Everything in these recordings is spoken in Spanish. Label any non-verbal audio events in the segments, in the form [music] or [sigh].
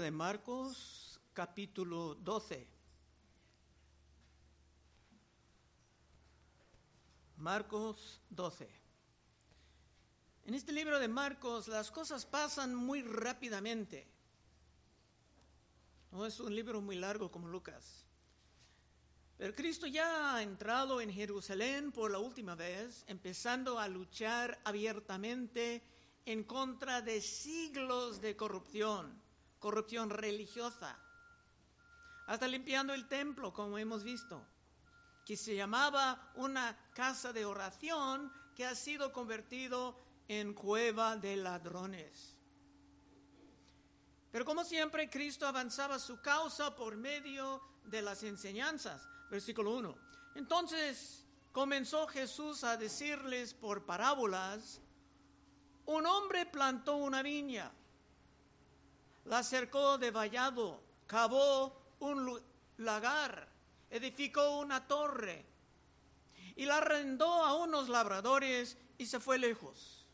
de Marcos, capítulo 12. Marcos 12. En este libro de Marcos las cosas pasan muy rápidamente. No es un libro muy largo como Lucas. Pero Cristo ya ha entrado en Jerusalén por la última vez, empezando a luchar abiertamente en contra de siglos de corrupción, corrupción religiosa, hasta limpiando el templo, como hemos visto, que se llamaba una casa de oración que ha sido convertido en cueva de ladrones. Pero como siempre, Cristo avanzaba su causa por medio de las enseñanzas. Versículo 1. Entonces comenzó Jesús a decirles por parábolas, un hombre plantó una viña, la cercó de vallado, cavó un lagar, edificó una torre y la arrendó a unos labradores y se fue lejos.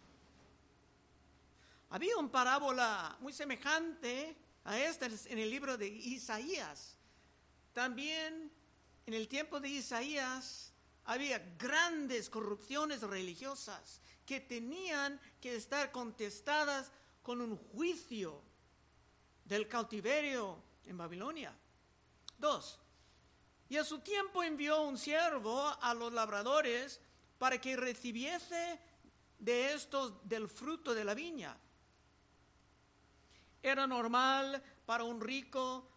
Había una parábola muy semejante a esta en el libro de Isaías. También en el tiempo de Isaías había grandes corrupciones religiosas que tenían que estar contestadas con un juicio del cautiverio en Babilonia. Dos, y a su tiempo envió un siervo a los labradores para que recibiese de estos del fruto de la viña. Era normal para un rico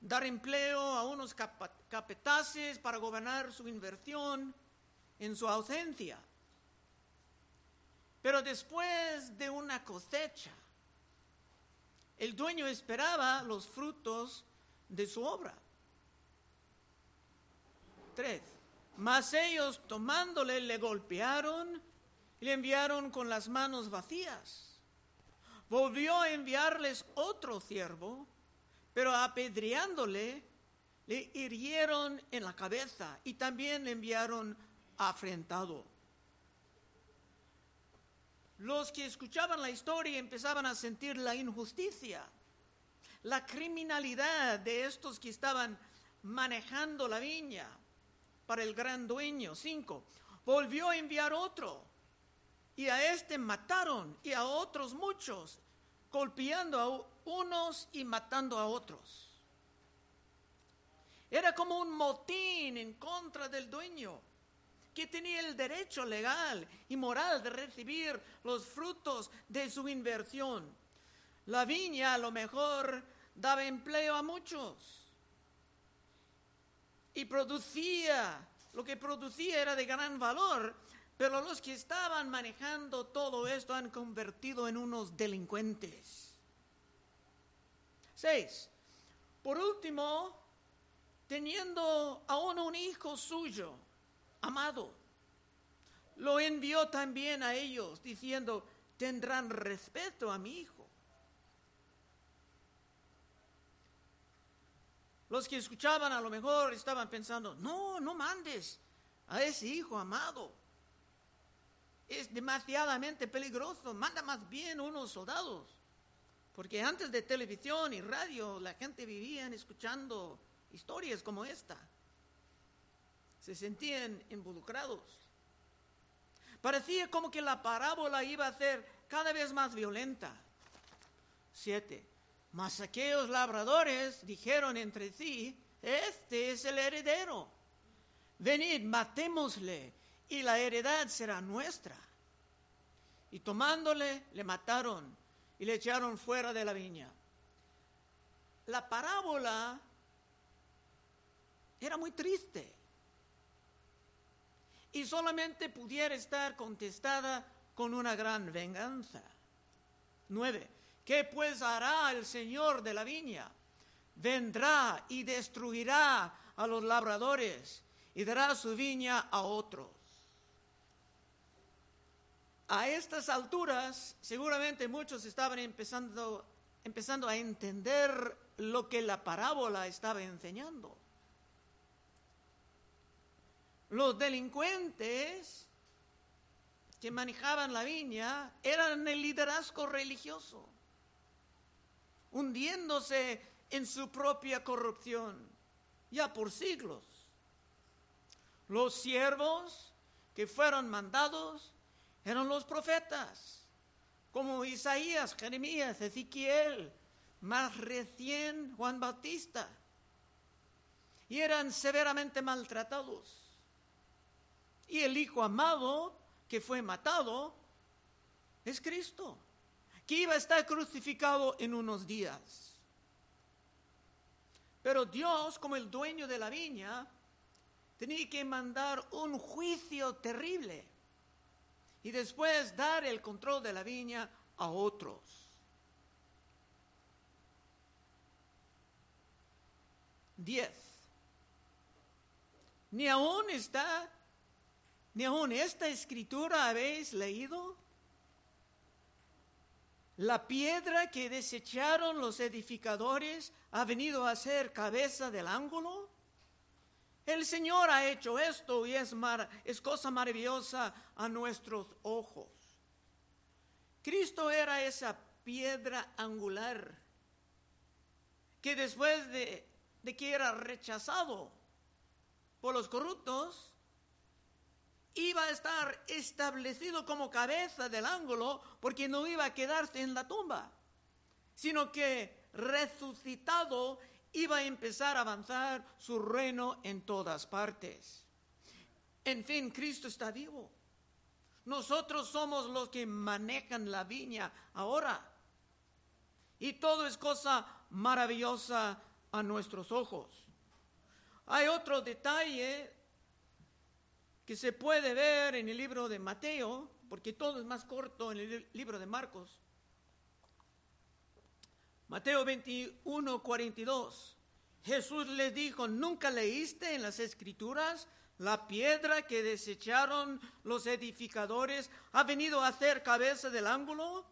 dar empleo a unos capetaces para gobernar su inversión en su ausencia. Pero después de una cosecha, el dueño esperaba los frutos de su obra. Tres. Mas ellos tomándole le golpearon y le enviaron con las manos vacías volvió a enviarles otro siervo, pero apedreándole, le hirieron en la cabeza y también le enviaron afrentado. Los que escuchaban la historia empezaban a sentir la injusticia, la criminalidad de estos que estaban manejando la viña para el gran dueño. Cinco, volvió a enviar otro y a este mataron y a otros muchos, golpeando a unos y matando a otros. Era como un motín en contra del dueño, que tenía el derecho legal y moral de recibir los frutos de su inversión. La viña a lo mejor daba empleo a muchos y producía, lo que producía era de gran valor, pero los que estaban manejando todo esto han convertido en unos delincuentes. Seis. Por último, teniendo aún un hijo suyo, amado, lo envió también a ellos, diciendo, tendrán respeto a mi hijo. Los que escuchaban a lo mejor estaban pensando, no, no mandes a ese hijo amado es demasiadamente peligroso, manda más bien unos soldados. Porque antes de televisión y radio la gente vivía escuchando historias como esta. Se sentían involucrados. Parecía como que la parábola iba a ser cada vez más violenta. Siete. Mas aquellos labradores dijeron entre sí, este es el heredero. Venid, matémosle y la heredad será nuestra. Y tomándole, le mataron y le echaron fuera de la viña. La parábola era muy triste y solamente pudiera estar contestada con una gran venganza. Nueve. ¿Qué pues hará el Señor de la viña? Vendrá y destruirá a los labradores y dará su viña a otros a estas alturas, seguramente muchos estaban empezando, empezando a entender lo que la parábola estaba enseñando. Los delincuentes que manejaban la viña eran el liderazgo religioso. hundiéndose en su propia corrupción, ya por siglos. Los siervos que fueron mandados eran los profetas, como Isaías, Jeremías, Ezequiel, más recién Juan Bautista, y eran severamente maltratados. Y el Hijo amado que fue matado es Cristo, que iba a estar crucificado en unos días. Pero Dios, como el dueño de la viña, tenía que mandar un juicio terrible y después dar el control de la viña a otros. Diez. Ni aún está, ni aún esta escritura habéis leído. La piedra que desecharon los edificadores ha venido a ser cabeza del ángulo. El Señor ha hecho esto y es, es cosa maravillosa a nuestros ojos. Cristo era esa piedra angular que después de, de que era rechazado por los corruptos, iba a estar establecido como cabeza del ángulo porque no iba a quedarse en la tumba, sino que resucitado iba a empezar a avanzar su reino en todas partes. En fin, Cristo está vivo. Nosotros somos los que manejan la viña ahora. Y todo es cosa maravillosa a nuestros ojos. Hay otro detalle que se puede ver en el libro de Mateo, porque todo es más corto en el libro de Marcos. Mateo 21, 42. Jesús les dijo, ¿nunca leíste en las escrituras la piedra que desecharon los edificadores ha venido a hacer cabeza del ángulo?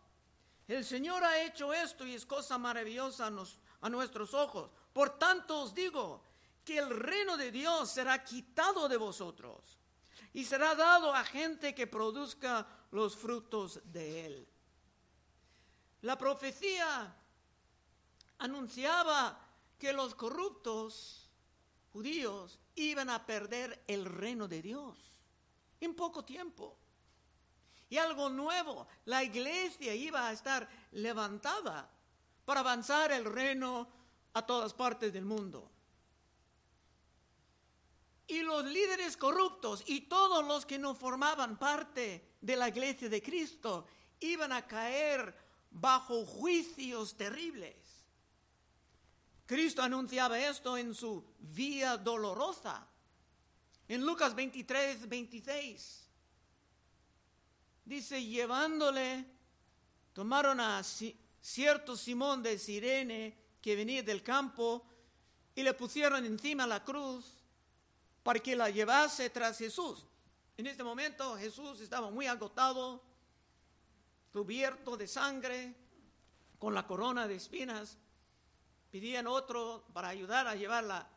El Señor ha hecho esto y es cosa maravillosa a, nuestros ojos. Por tanto os digo que el reino de Dios será quitado de vosotros y será dado a gente que produzca los frutos de él. La profecía anunciaba que los corruptos judíos iban a perder el reino de Dios en poco tiempo. Y algo nuevo, la iglesia iba a estar levantada para avanzar el reino a todas partes del mundo. Y los líderes corruptos y todos los que no formaban parte de la iglesia de Cristo iban a caer bajo juicios terribles. Cristo anunciaba esto en su vía dolorosa. En Lucas 23, 26. Dice, llevándole, tomaron a cierto Simón de Sirene que venía del campo y le pusieron encima la cruz para que la llevase tras Jesús. En este momento Jesús estaba muy agotado, cubierto de sangre, con la corona de espinas pidían otro para ayudar a llevar la,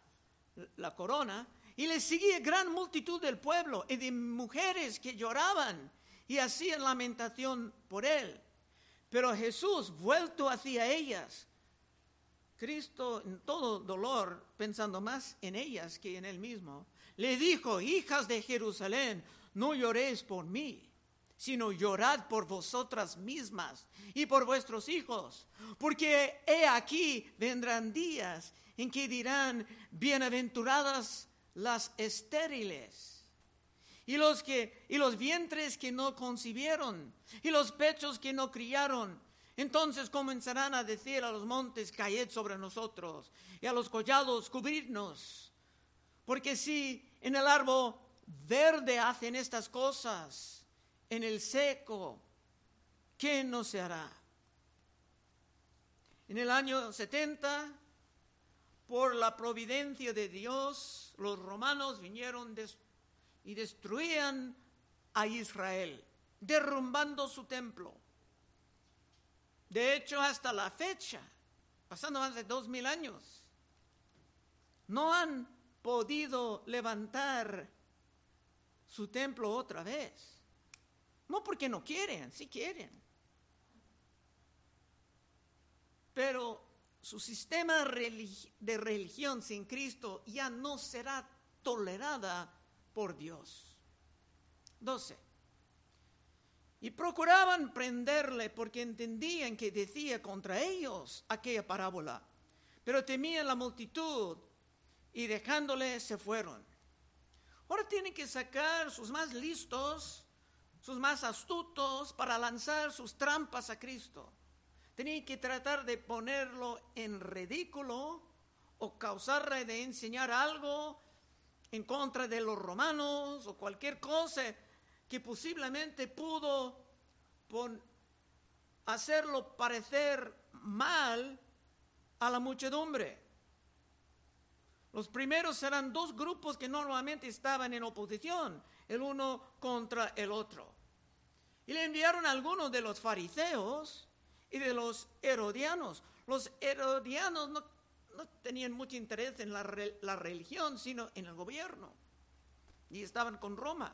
la corona, y le seguía gran multitud del pueblo y de mujeres que lloraban y hacían lamentación por él. Pero Jesús, vuelto hacia ellas, Cristo en todo dolor, pensando más en ellas que en él mismo, le dijo, hijas de Jerusalén, no lloréis por mí, sino llorad por vosotras mismas y por vuestros hijos, porque he aquí vendrán días en que dirán, bienaventuradas las estériles, y los, que, y los vientres que no concibieron, y los pechos que no criaron. Entonces comenzarán a decir a los montes, caed sobre nosotros, y a los collados, cubrirnos. Porque si en el árbol verde hacen estas cosas, en el seco, ¿qué no se hará? En el año 70, por la providencia de Dios, los romanos vinieron y destruían a Israel, derrumbando su templo. De hecho, hasta la fecha, pasando más de dos mil años, no han podido levantar su templo otra vez. No porque no quieren, sí quieren. Pero su sistema de religión sin Cristo ya no será tolerada por Dios. 12. Y procuraban prenderle porque entendían que decía contra ellos aquella parábola, pero temían la multitud y dejándole se fueron. Ahora tienen que sacar sus más listos, sus más astutos para lanzar sus trampas a Cristo. Tenían que tratar de ponerlo en ridículo o causarle de enseñar algo en contra de los romanos o cualquier cosa que posiblemente pudo hacerlo parecer mal a la muchedumbre. Los primeros eran dos grupos que normalmente estaban en oposición, el uno contra el otro. Y le enviaron algunos de los fariseos y de los herodianos. Los herodianos no, tenían mucho interés en la, la, religión, sino en el gobierno. Y estaban con Roma.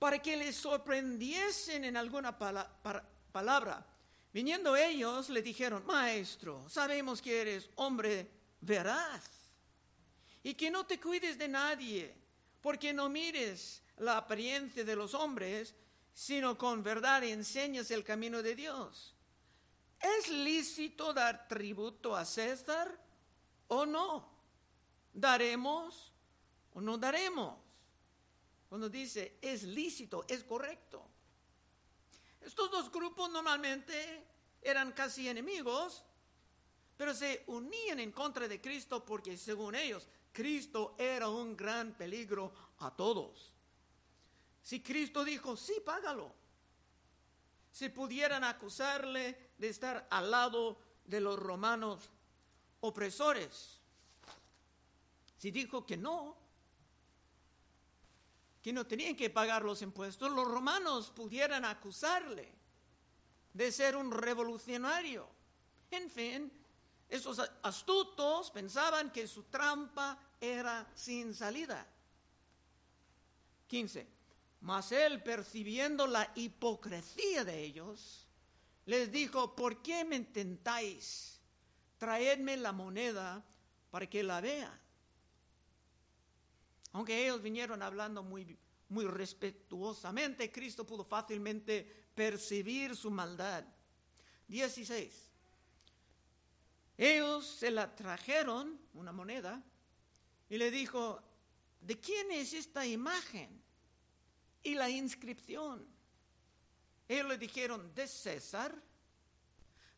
Para que les sorprendiesen en alguna palabra Viniendo ellos le dijeron, Maestro, sabemos que eres hombre veraz y que no te cuides de nadie, porque no mires la apariencia de los hombres, sino con verdad enseñas el camino de Dios. ¿Es lícito dar tributo a César o no? ¿Daremos o no daremos? Cuando dice es lícito, es correcto. Estos dos grupos normalmente eran casi enemigos, pero se unían en contra de Cristo porque según ellos, Cristo era un gran peligro a todos. Si Cristo dijo, sí, págalo. Si pudieran acusarle de estar al lado de los romanos opresores. Si dijo que no, que no tenían que pagar los impuestos, los romanos pudieran acusarle de ser un revolucionario. En fin, esos astutos pensaban que su trampa era sin salida. 15. Mas él, percibiendo la hipocresía de ellos, les dijo, ¿por qué me intentáis? Traedme la moneda para que la vea. Aunque ellos vinieron hablando muy, muy respetuosamente, Cristo pudo fácilmente percibir su maldad. 16. Ellos se la trajeron, una moneda, y le dijo, ¿de quién es esta imagen? Y la inscripción. Ellos le dijeron, de César.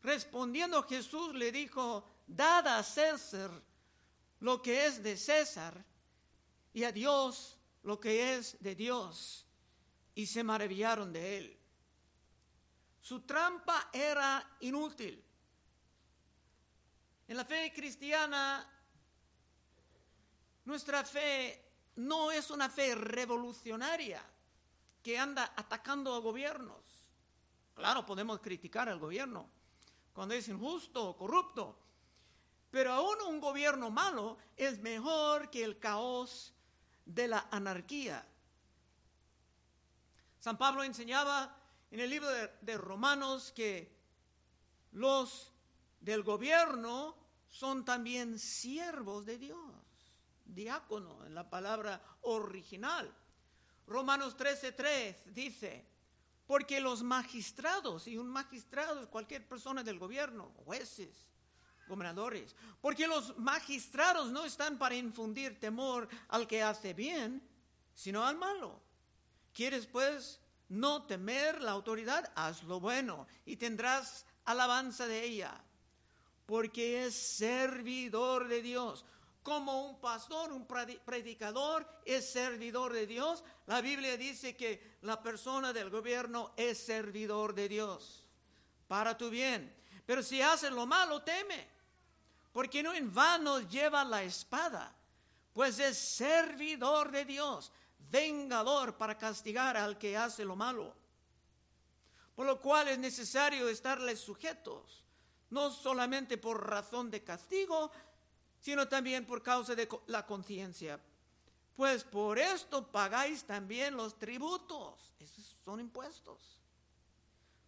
Respondiendo Jesús le dijo, dad a César lo que es de César y a Dios lo que es de Dios, y se maravillaron de él. Su trampa era inútil. En la fe cristiana, nuestra fe no es una fe revolucionaria que anda atacando a gobiernos. Claro, podemos criticar al gobierno cuando es injusto o corrupto, pero aún un gobierno malo es mejor que el caos de la anarquía. San Pablo enseñaba en el libro de, Romanos que los del gobierno son también siervos de Dios, diácono en la palabra original. Romanos 13:3 dice, porque los magistrados, y un magistrado es cualquier persona del gobierno, jueces, gobernadores, porque los magistrados no están para infundir temor al que hace bien, sino al malo. ¿Quieres pues no temer la autoridad? Haz lo bueno y tendrás alabanza de ella, porque es servidor de Dios. Como un pastor, un predicador es servidor de Dios, la Biblia dice que la persona del gobierno es servidor de Dios para tu bien. Pero si hace lo malo, teme porque no en vano lleva la espada, pues es servidor de Dios, vengador para castigar al que hace lo malo. Por lo cual es necesario estarles sujetos, no solamente por razón de castigo, sino también por causa de la conciencia. Pues por esto pagáis también los tributos, esos son impuestos,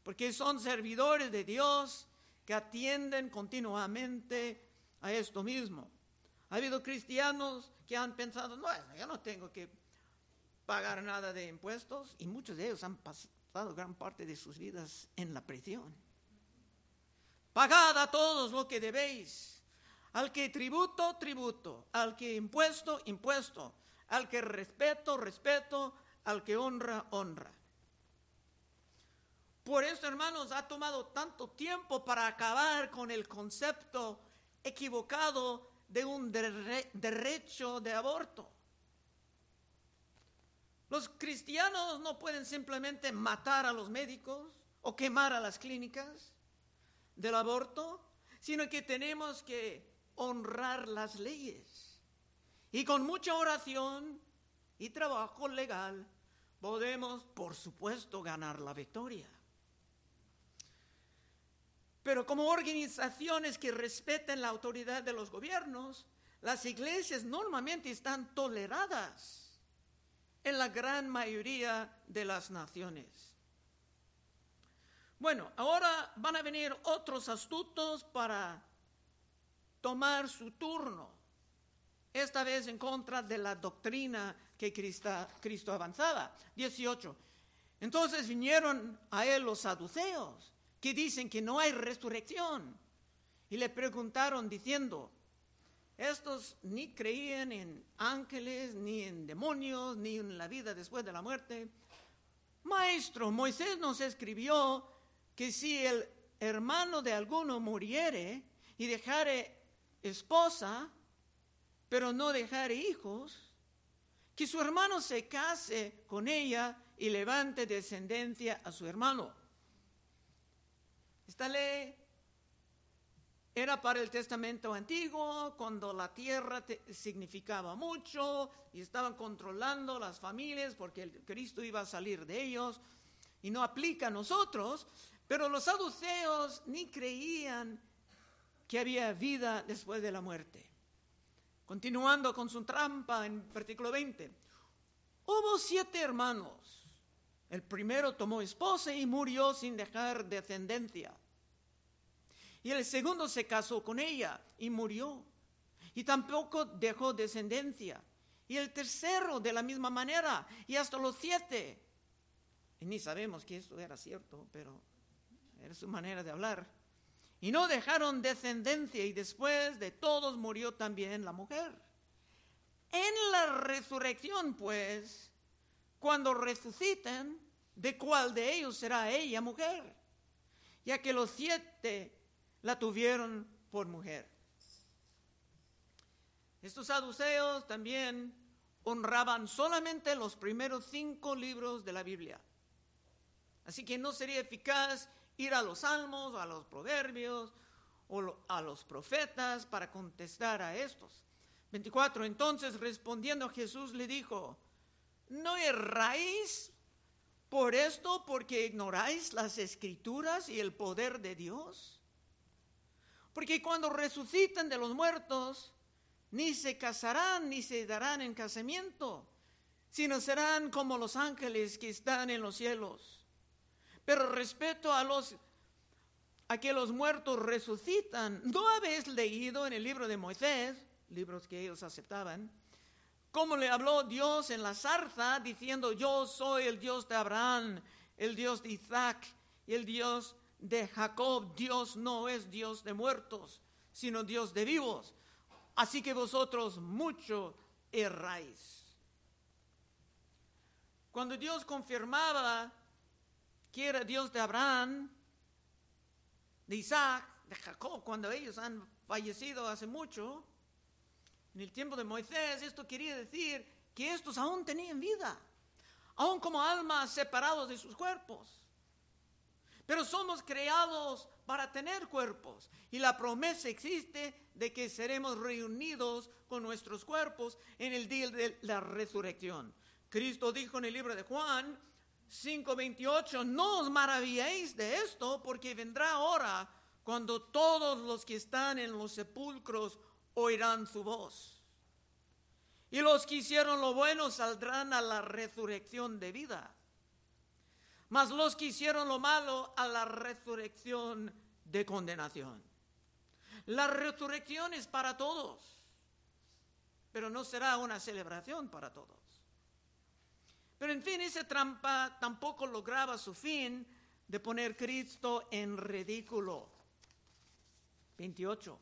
porque son servidores de Dios que atienden continuamente a esto mismo. Ha habido cristianos que han pensado, no, yo no tengo que pagar nada de impuestos y muchos de ellos han pasado gran parte de sus vidas en la prisión. Pagad a todos lo que debéis. Al que tributo, tributo. Al que impuesto, impuesto. Al que respeto, respeto. Al que honra, honra. Por eso, hermanos, ha tomado tanto tiempo para acabar con el concepto equivocado de un derecho de aborto. Los cristianos no pueden simplemente matar a los médicos o quemar a las clínicas del aborto, sino que tenemos que honrar las leyes. Y con mucha oración y trabajo legal podemos, por supuesto, ganar la victoria. Pero como organizaciones que respeten la autoridad de los gobiernos, las iglesias normalmente están toleradas en la gran mayoría de las naciones. Bueno, ahora van a venir otros astutos para tomar su turno, esta vez en contra de la doctrina que Cristo, avanzaba. 18. Entonces vinieron a él los saduceos, que dicen que no hay resurrección, y le preguntaron diciendo, estos ni creían en ángeles, ni en demonios, ni en la vida después de la muerte. Maestro, Moisés nos escribió que si el hermano de alguno muriere y dejare esposa, pero no dejare hijos, que su hermano se case con ella y levante descendencia a su hermano. Ley era para el testamento antiguo, cuando la tierra significaba mucho y estaban controlando las familias porque el Cristo iba a salir de ellos y no aplica a nosotros, pero los saduceos ni creían que había vida después de la muerte. Continuando con su trampa en versículo 20. Hubo siete hermanos. El primero tomó esposa y murió sin dejar descendencia. Y el segundo se casó con ella y murió. Y tampoco dejó descendencia. Y el tercero de la misma manera. Y hasta los siete. Y ni sabemos que esto era cierto, pero era su manera de hablar. Y no dejaron descendencia y después de todos murió también la mujer. En la resurrección, pues, cuando resuciten, ¿de cuál de ellos será ella mujer? Ya que los siete la tuvieron por mujer. Estos saduceos también honraban solamente los primeros cinco libros de la Biblia. Así que no sería eficaz ir a los salmos, a los proverbios o a los profetas para contestar a estos. 24. Entonces respondiendo Jesús le dijo, ¿no erráis por esto porque ignoráis las escrituras y el poder de Dios? Porque cuando resucitan de los muertos, ni se casarán ni se darán en casamiento, sino serán como los ángeles que están en los cielos. Pero respeto a los a que los muertos resucitan. ¿No habéis leído en el libro de Moisés, libros que ellos aceptaban, cómo le habló Dios en la zarza diciendo, yo soy el Dios de Abraham, el Dios de Isaac y el Dios de Jacob? Dios no es Dios de muertos, sino Dios de vivos. Así que vosotros mucho erráis. Cuando Dios confirmaba que era Dios de Abraham, de Isaac, de Jacob, cuando ellos han fallecido hace mucho. En el tiempo de Moisés esto quería decir que estos aún tenían vida, aún como almas separados de sus cuerpos. Pero somos creados para tener cuerpos y la promesa existe de que seremos reunidos con nuestros cuerpos en el día de la resurrección. Cristo dijo en el libro de Juan, 5:28, no os maravilléis de esto, porque vendrá hora cuando todos los que están en los sepulcros oirán su voz. Y los que hicieron lo bueno saldrán a la resurrección de vida. Mas los que hicieron lo malo a la resurrección de condenación. La resurrección es para todos, pero no será una celebración para todos. Pero en fin, esa trampa tampoco lograba su fin de poner Cristo en ridículo. 28.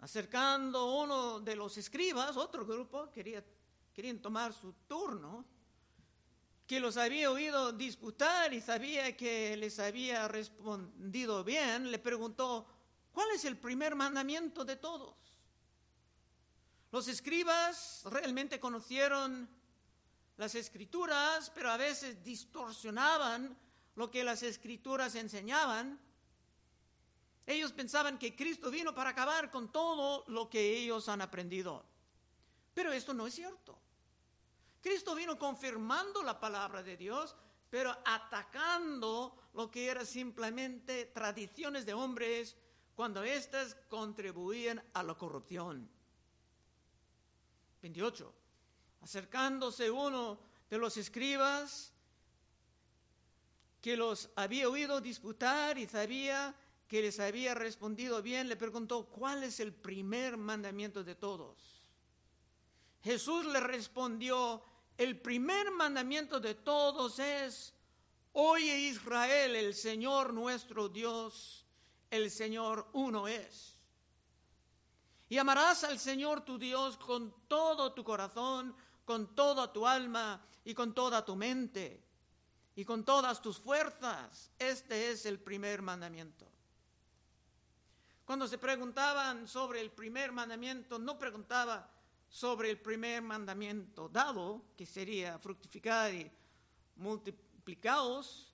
Acercando uno de los escribas, otro grupo quería, querían tomar su turno, que los había oído disputar y sabía que les había respondido bien, le preguntó, ¿cuál es el primer mandamiento de todos? Los escribas realmente conocieron las escrituras, pero a veces distorsionaban lo que las escrituras enseñaban. Ellos pensaban que Cristo vino para acabar con todo lo que ellos han aprendido. Pero esto no es cierto. Cristo vino confirmando la palabra de Dios, pero atacando lo que era simplemente tradiciones de hombres cuando éstas contribuían a la corrupción. 28. Acercándose uno de los escribas que los había oído disputar y sabía que les había respondido bien, le preguntó, ¿cuál es el primer mandamiento de todos? Jesús le respondió, el primer mandamiento de todos es, oye Israel, el Señor nuestro Dios, el Señor uno es. Y amarás al Señor tu Dios con todo tu corazón, con toda tu alma y con toda tu mente y con todas tus fuerzas. Este es el primer mandamiento. Cuando se preguntaban sobre el primer mandamiento, no preguntaba sobre el primer mandamiento dado, que sería fructificar y multiplicaos,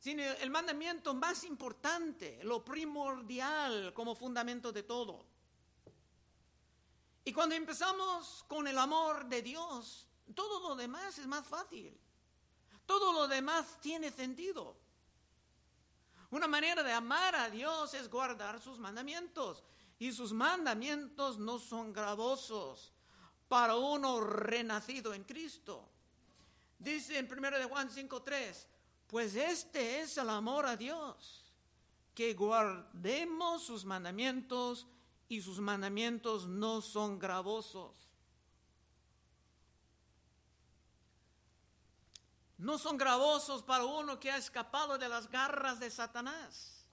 sino el mandamiento más importante, lo primordial como fundamento de todo. Y cuando empezamos con el amor de Dios, todo lo demás es más fácil. Todo lo demás tiene sentido. Una manera de amar a Dios es guardar sus mandamientos. Y sus mandamientos no son gravosos para uno renacido en Cristo. Dice en 1 de Juan 5:3, pues este es el amor a Dios, que guardemos sus mandamientos y sus mandamientos no son gravosos. no son gravosos para uno que ha escapado de las garras de Satanás.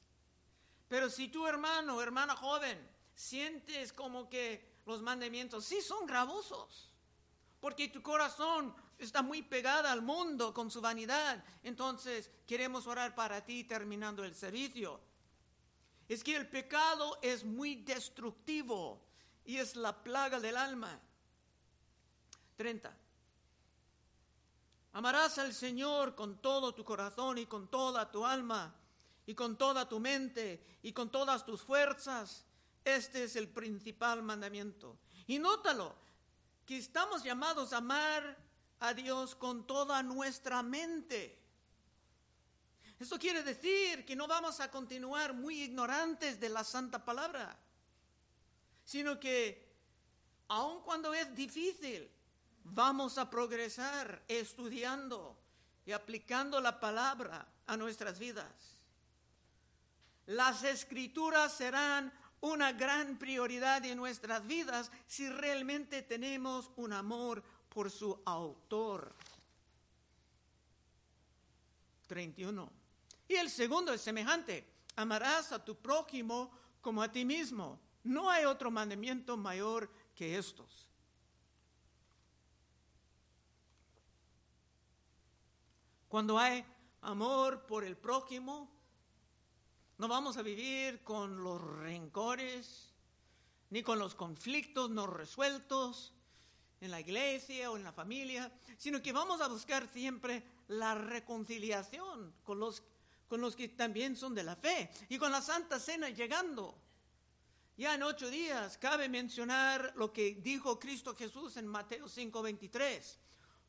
Pero si tu hermano hermana joven sientes como que los mandamientos sí son gravosos, porque tu corazón está muy pegada al mundo con su vanidad, entonces queremos orar para ti terminando el servicio. Es que el pecado es muy destructivo y es la plaga del alma. 30. Amarás al Señor con todo tu corazón y con toda tu alma y con toda tu mente y con todas tus fuerzas. Este es el principal mandamiento. Y nótalo, que estamos llamados a amar a Dios con toda nuestra mente. Esto quiere decir que no vamos a continuar muy ignorantes de la santa palabra, sino que aun cuando es difícil, vamos a progresar estudiando y aplicando la palabra a nuestras vidas. Las escrituras serán una gran prioridad en nuestras vidas si realmente tenemos un amor por su autor. 31. Y el segundo es semejante. Amarás a tu prójimo como a ti mismo. No hay otro mandamiento mayor que estos. Cuando hay amor por el prójimo, no vamos a vivir con los rencores, ni con los conflictos no resueltos en la iglesia o en la familia, sino que vamos a buscar siempre la reconciliación con los, con los que también son de la fe y con la Santa Cena llegando. Ya en ocho días cabe mencionar lo que dijo Cristo Jesús en Mateo 5:23.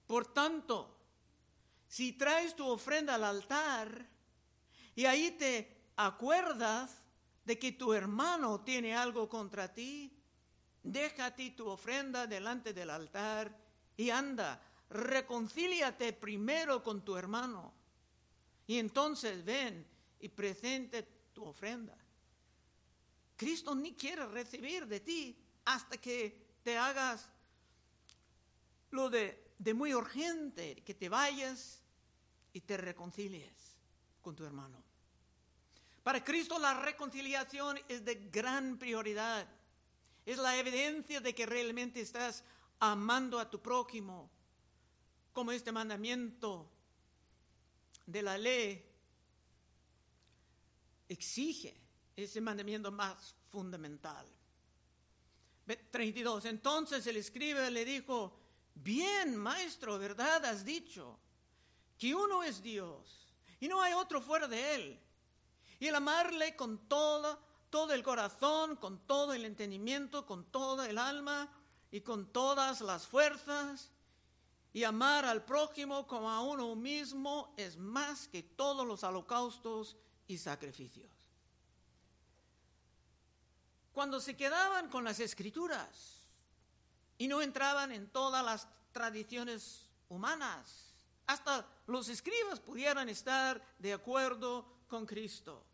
Por tanto, si traes tu ofrenda al altar y ahí te acuerdas de que tu hermano tiene algo contra ti, deja ti tu ofrenda delante del altar y anda, reconcíliate primero con tu hermano. Y entonces ven y presente tu ofrenda. Cristo ni quiere recibir de ti hasta que te hagas lo de, de muy urgente, que te vayas y te reconcilies con tu hermano. Para Cristo la reconciliación es de gran prioridad. Es la evidencia de que realmente estás amando a tu prójimo, como este mandamiento de la ley exige ese mandamiento más fundamental. 32. Entonces el escriba le dijo, bien, maestro, ¿verdad has dicho? Que uno es Dios y no hay otro fuera de él. Y el amarle con todo, todo el corazón, con todo el entendimiento, con toda el alma y con todas las fuerzas. Y amar al prójimo como a uno mismo es más que todos los holocaustos y sacrificios. Cuando se quedaban con las escrituras y no entraban en todas las tradiciones humanas, hasta los escribas pudieran estar de acuerdo con Cristo.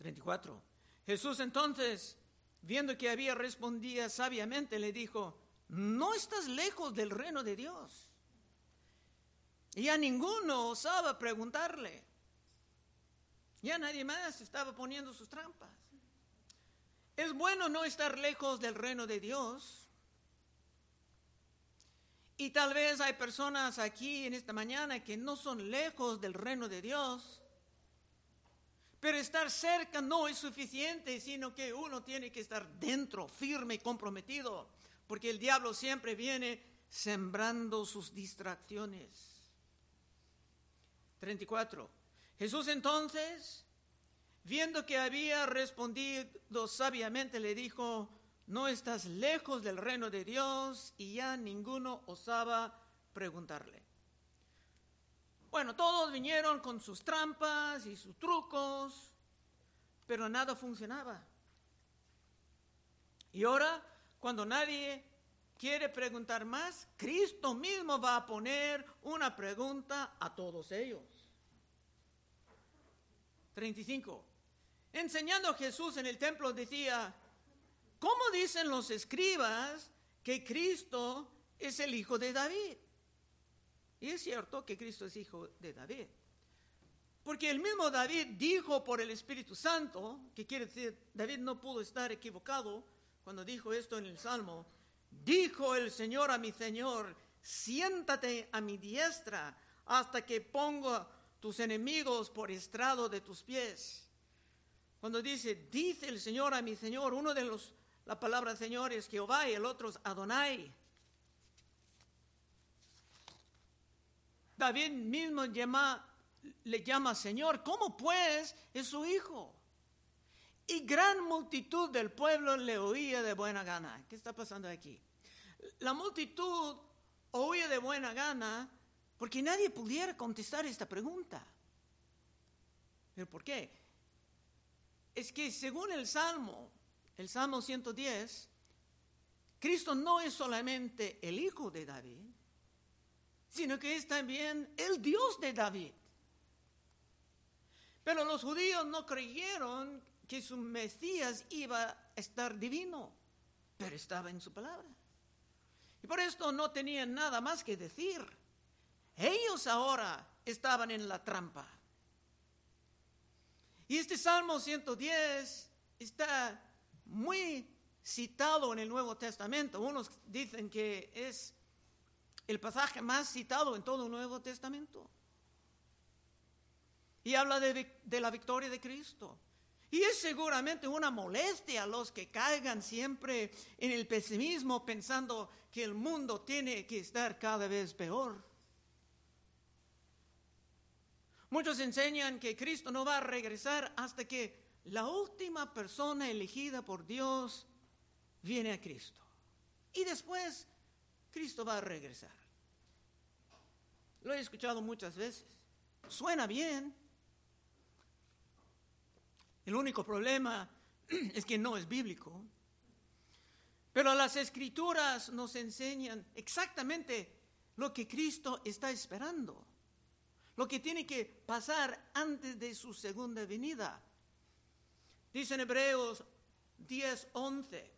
...34... Jesús entonces, viendo que había respondido sabiamente, le dijo, no estás lejos del reino de Dios. Y a ninguno osaba preguntarle. Ya nadie más estaba poniendo sus trampas. Es bueno no estar lejos del reino de Dios. Y tal vez hay personas aquí en esta mañana que no son lejos del reino de Dios. Pero estar cerca no es suficiente, sino que uno tiene que estar dentro, firme y comprometido, porque el diablo siempre viene sembrando sus distracciones. 34. Jesús entonces, viendo que había respondido sabiamente, le dijo, no estás lejos del reino de Dios y ya ninguno osaba preguntarle. Bueno, todos vinieron con sus trampas y sus trucos, pero nada funcionaba. Y ahora, cuando nadie quiere preguntar más, Cristo mismo va a poner una pregunta a todos ellos. 35. Enseñando a Jesús en el templo decía, ¿cómo dicen los escribas que Cristo es el hijo de David? Y es cierto que Cristo es hijo de David. Porque el mismo David dijo por el Espíritu Santo, que quiere decir, David no pudo estar equivocado cuando dijo esto en el Salmo, dijo el Señor a mi Señor, siéntate a mi diestra hasta que ponga tus enemigos por estrado de tus pies. Cuando dice, dice el Señor a mi Señor, uno de los, la palabra Señor es Jehová y el otro es Adonai. David mismo le llama Señor. ¿Cómo pues es su hijo? Y gran multitud del pueblo le oía de buena gana. ¿Qué está pasando aquí? La multitud oía de buena gana porque nadie pudiera contestar esta pregunta. ¿Pero por qué? Es que según el Salmo, el Salmo 110, Cristo no es solamente el hijo de David, sino que es también el Dios de David. Pero los judíos no creyeron que su Mesías iba a estar divino, pero estaba en su palabra. Y por esto no tenían nada más que decir. Ellos ahora estaban en la trampa. Y este Salmo 110 está muy citado en el Nuevo Testamento. Unos dicen que es el pasaje más citado en todo el Nuevo Testamento. Y habla de, la victoria de Cristo. Y es seguramente una molestia a los que caigan siempre en el pesimismo pensando que el mundo tiene que estar cada vez peor. Muchos enseñan que Cristo no va a regresar hasta que la última persona elegida por Dios viene a Cristo. Y después Cristo va a regresar. Lo he escuchado muchas veces. Suena bien. El único problema [clears throat] es que no es bíblico. Pero las escrituras nos enseñan exactamente lo que Cristo está esperando, lo que tiene que pasar antes de su segunda venida. Dice en Hebreos 10, 11.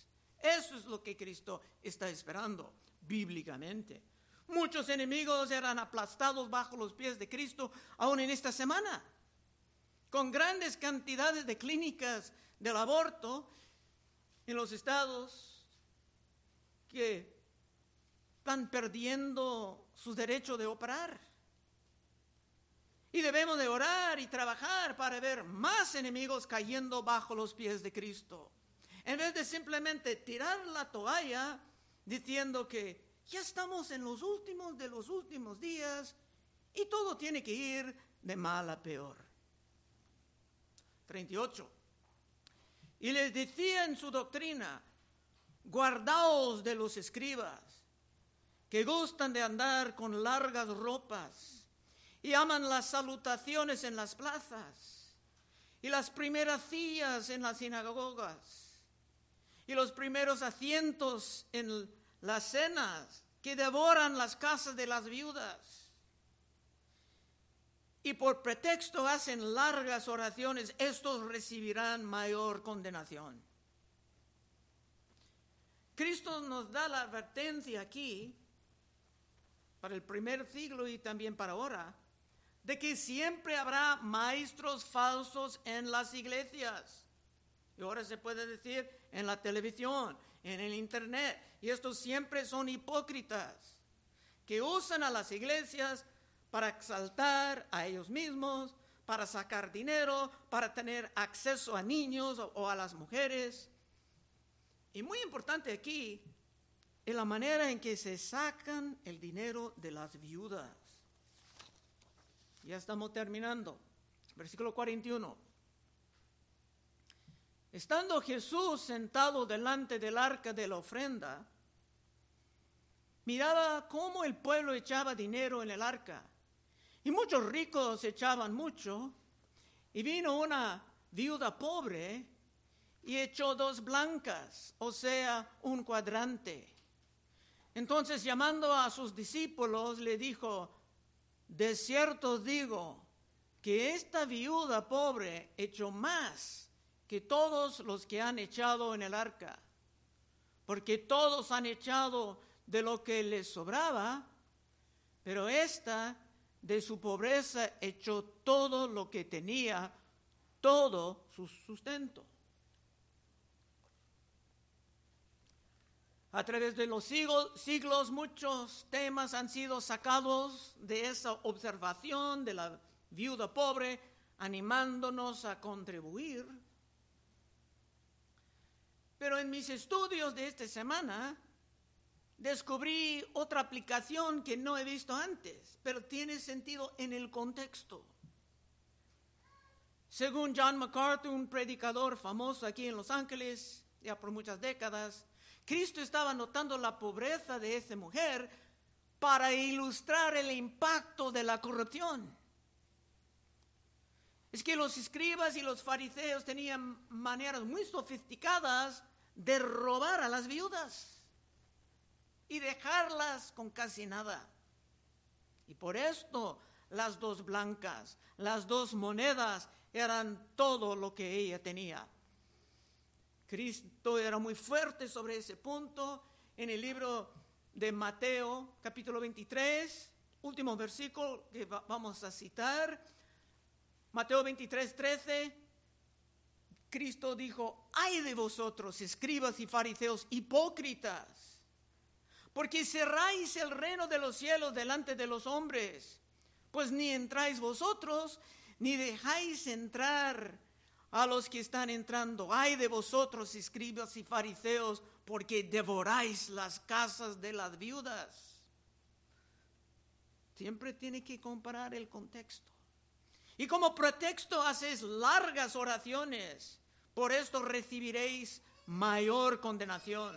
Eso es lo que Cristo está esperando bíblicamente. Muchos enemigos eran aplastados bajo los pies de Cristo aún en esta semana, con grandes cantidades de clínicas del aborto en los estados que están perdiendo su derecho de operar. Y debemos de orar y trabajar para ver más enemigos cayendo bajo los pies de Cristo. En vez de simplemente tirar la toalla diciendo que ya estamos en los últimos de los últimos días y todo tiene que ir de mal a peor. 38. Y les decía en su doctrina, guardaos de los escribas, que gustan de andar con largas ropas y aman las salutaciones en las plazas y las primeras sillas en las sinagogas los primeros asientos en las cenas, que devoran las casas de las viudas. Y por pretexto hacen largas oraciones, estos recibirán mayor condenación. Cristo nos da la advertencia aquí, para el primer siglo y también para ahora, de que siempre habrá maestros falsos en las iglesias. Y ahora se puede decir en la televisión, en el internet. Y estos siempre son hipócritas que usan a las iglesias para exaltar a ellos mismos, para sacar dinero, para tener acceso a niños o, a las mujeres. Y muy importante aquí es la manera en que se sacan el dinero de las viudas. Ya estamos terminando. Versículo 41. Estando Jesús sentado delante del arca de la ofrenda, miraba cómo el pueblo echaba dinero en el arca. Y muchos ricos echaban mucho. Y vino una viuda pobre y echó dos blancas, o sea, un cuadrante. Entonces llamando a sus discípulos le dijo, de cierto digo que esta viuda pobre echó más que todos los que han echado en el arca, porque todos han echado de lo que les sobraba, pero esta de su pobreza echó todo lo que tenía, todo su sustento. A través de los siglos, muchos temas han sido sacados de esa observación de la viuda pobre, animándonos a contribuir pero en mis estudios de esta semana descubrí otra aplicación que no he visto antes, pero tiene sentido en el contexto. Según John MacArthur, un predicador famoso aquí en Los Ángeles, ya por muchas décadas, Cristo estaba notando la pobreza de esa mujer para ilustrar el impacto de la corrupción. Es que los escribas y los fariseos tenían maneras muy sofisticadas de robar a las viudas y dejarlas con casi nada. Y por esto las dos blancas, las dos monedas eran todo lo que ella tenía. Cristo era muy fuerte sobre ese punto en el libro de Mateo capítulo 23, último versículo que vamos a citar. Mateo 23, 13 Cristo dijo, ay de vosotros, escribas y fariseos hipócritas, porque cerráis el reino de los cielos delante de los hombres, pues ni entráis vosotros, ni dejáis entrar a los que están entrando, ay de vosotros, escribas y fariseos, porque devoráis las casas de las viudas. Siempre tiene que comparar el contexto. Y como pretexto haces largas oraciones, por esto recibiréis mayor condenación.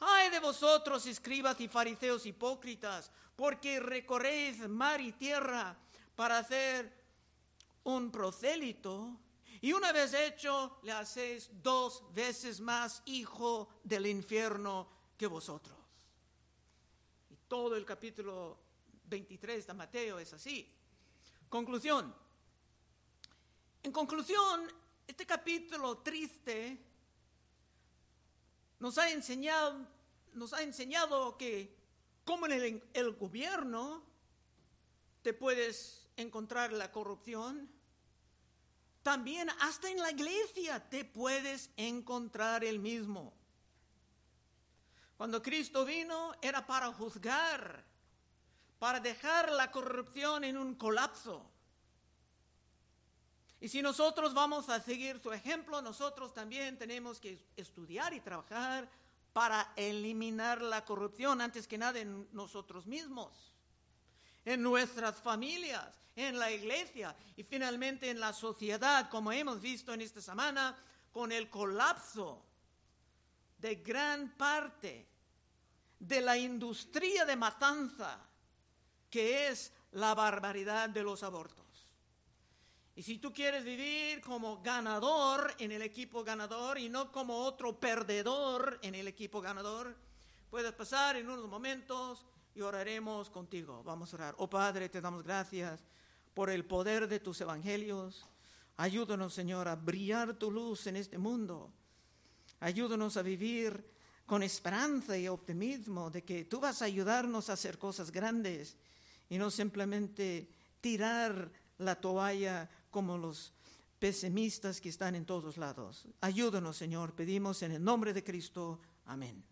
Ay de vosotros, escribas y fariseos hipócritas, porque recorréis mar y tierra para hacer un prosélito, y una vez hecho, le hacéis dos veces más hijo del infierno que vosotros. Y todo el capítulo 23 de Mateo es así. Conclusión. En conclusión, este capítulo triste nos ha enseñado, nos ha enseñado que como en el, el gobierno te puedes encontrar la corrupción, también hasta en la iglesia te puedes encontrar el mismo. Cuando Cristo vino era para juzgar, para dejar la corrupción en un colapso. Y si nosotros vamos a seguir su ejemplo, nosotros también tenemos que estudiar y trabajar para eliminar la corrupción antes que nada en nosotros mismos, en nuestras familias, en la iglesia y finalmente en la sociedad, como hemos visto en esta semana, con el colapso de gran parte de la industria de matanza, que es la barbaridad de los abortos. Y si tú quieres vivir como ganador en el equipo ganador y no como otro perdedor en el equipo ganador, puedes pasar en unos momentos y oraremos contigo. Vamos a orar. Oh Padre, te damos gracias por el poder de tus evangelios. Ayúdanos, Señor, a brillar tu luz en este mundo. Ayúdanos a vivir con esperanza y optimismo de que tú vas a ayudarnos a hacer cosas grandes y no simplemente tirar la toalla como los pesimistas que están en todos lados. Ayúdanos, Señor, pedimos en el nombre de Cristo. Amén.